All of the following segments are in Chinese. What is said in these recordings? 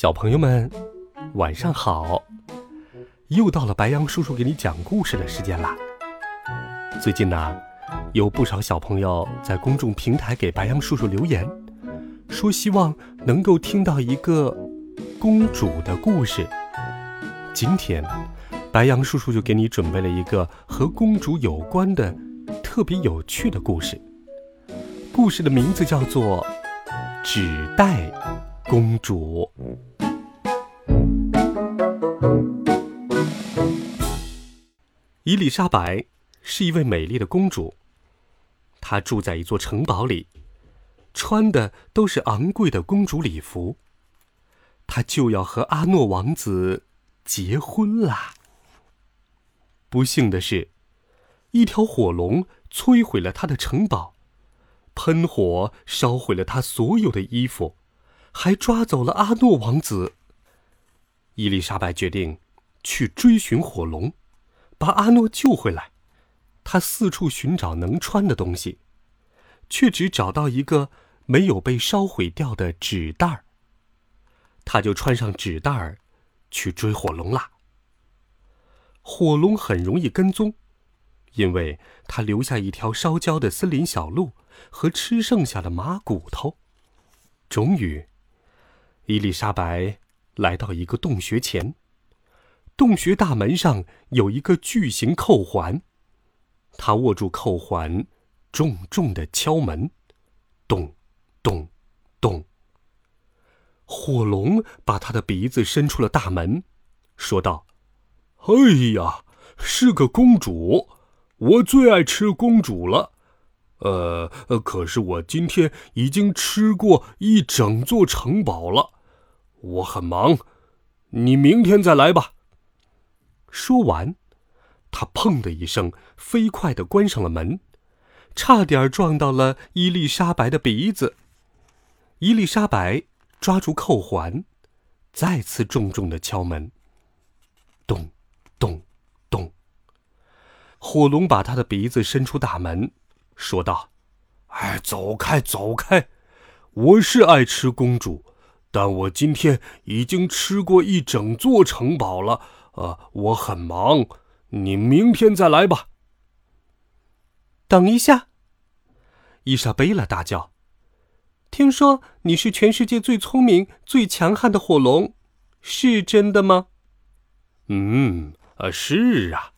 小朋友们，晚上好！又到了白羊叔叔给你讲故事的时间啦。最近呢，有不少小朋友在公众平台给白羊叔叔留言，说希望能够听到一个公主的故事。今天，白羊叔叔就给你准备了一个和公主有关的特别有趣的故事。故事的名字叫做《纸袋公主》。伊丽莎白是一位美丽的公主，她住在一座城堡里，穿的都是昂贵的公主礼服。她就要和阿诺王子结婚啦。不幸的是，一条火龙摧毁了她的城堡，喷火烧毁了她所有的衣服，还抓走了阿诺王子。伊丽莎白决定去追寻火龙。把阿诺救回来，他四处寻找能穿的东西，却只找到一个没有被烧毁掉的纸袋儿。他就穿上纸袋儿，去追火龙啦。火龙很容易跟踪，因为他留下一条烧焦的森林小路和吃剩下的马骨头。终于，伊丽莎白来到一个洞穴前。洞穴大门上有一个巨型扣环，他握住扣环，重重的敲门，咚，咚，咚。火龙把他的鼻子伸出了大门，说道：“哎呀，是个公主，我最爱吃公主了。呃，可是我今天已经吃过一整座城堡了，我很忙，你明天再来吧。”说完，他砰的一声，飞快地关上了门，差点撞到了伊丽莎白的鼻子。伊丽莎白抓住扣环，再次重重地敲门。咚，咚，咚。火龙把他的鼻子伸出大门，说道：“哎，走开，走开！我是爱吃公主，但我今天已经吃过一整座城堡了。”呃，我很忙，你明天再来吧。等一下，伊莎贝拉大叫：“听说你是全世界最聪明、最强悍的火龙，是真的吗？”“嗯，呃，是啊。”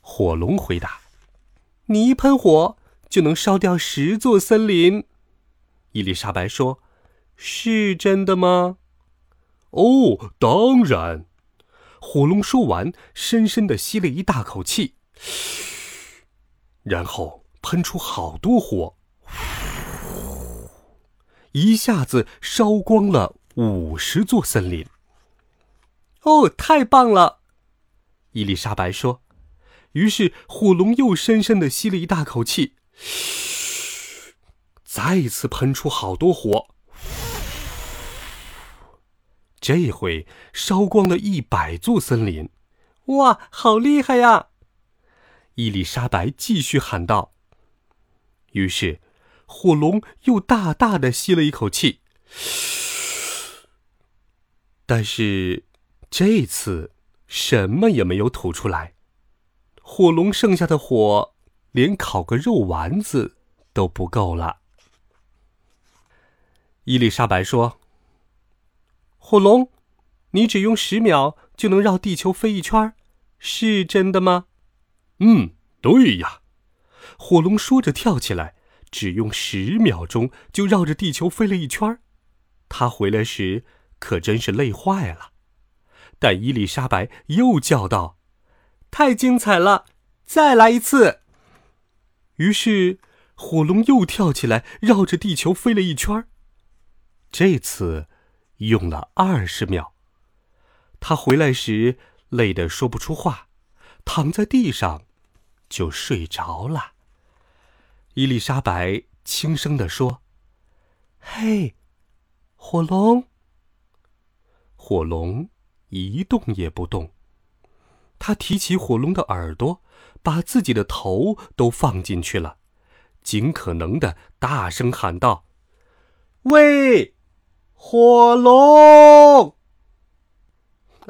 火龙回答。“你一喷火就能烧掉十座森林。”伊丽莎白说，“是真的吗？”“哦，当然。”火龙说完，深深的吸了一大口气，然后喷出好多火，一下子烧光了五十座森林。哦，太棒了！伊丽莎白说。于是火龙又深深的吸了一大口气，再次喷出好多火。这回烧光了一百座森林，哇，好厉害呀！伊丽莎白继续喊道。于是，火龙又大大的吸了一口气，但是这次什么也没有吐出来。火龙剩下的火，连烤个肉丸子都不够了。伊丽莎白说。火龙，你只用十秒就能绕地球飞一圈，是真的吗？嗯，对呀。火龙说着跳起来，只用十秒钟就绕着地球飞了一圈。他回来时可真是累坏了。但伊丽莎白又叫道：“太精彩了，再来一次！”于是，火龙又跳起来，绕着地球飞了一圈儿。这次用了二十秒。他回来时累得说不出话，躺在地上就睡着了。伊丽莎白轻声地说：“嘿，火龙。”火龙一动也不动。他提起火龙的耳朵，把自己的头都放进去了，尽可能的大声喊道：“喂，火龙！”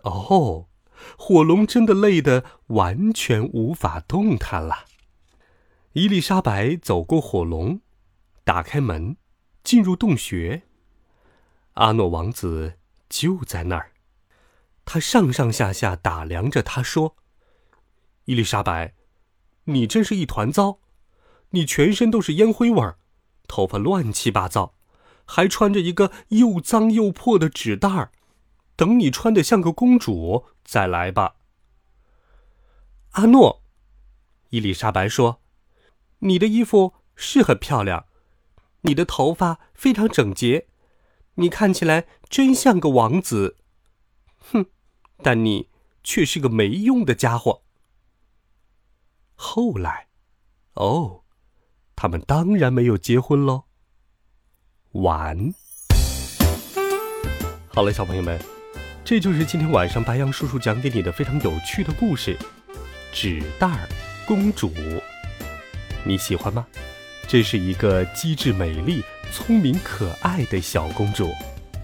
哦，火龙真的累得完全无法动弹了。伊丽莎白走过火龙，打开门，进入洞穴。阿诺王子就在那儿。他上上下下打量着，他说：“伊丽莎白，你真是一团糟，你全身都是烟灰味儿，头发乱七八糟，还穿着一个又脏又破的纸袋儿。等你穿的像个公主再来吧。”阿诺，伊丽莎白说：“你的衣服是很漂亮，你的头发非常整洁，你看起来真像个王子。”哼。但你却是个没用的家伙。后来，哦，他们当然没有结婚喽。玩。好了，小朋友们，这就是今天晚上白羊叔叔讲给你的非常有趣的故事——纸袋公主。你喜欢吗？这是一个机智、美丽、聪明、可爱的小公主。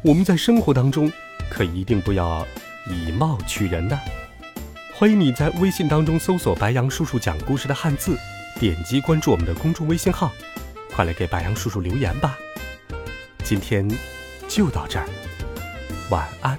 我们在生活当中可一定不要。以貌取人呢？欢迎你在微信当中搜索“白羊叔叔讲故事”的汉字，点击关注我们的公众微信号，快来给白羊叔叔留言吧。今天就到这儿，晚安。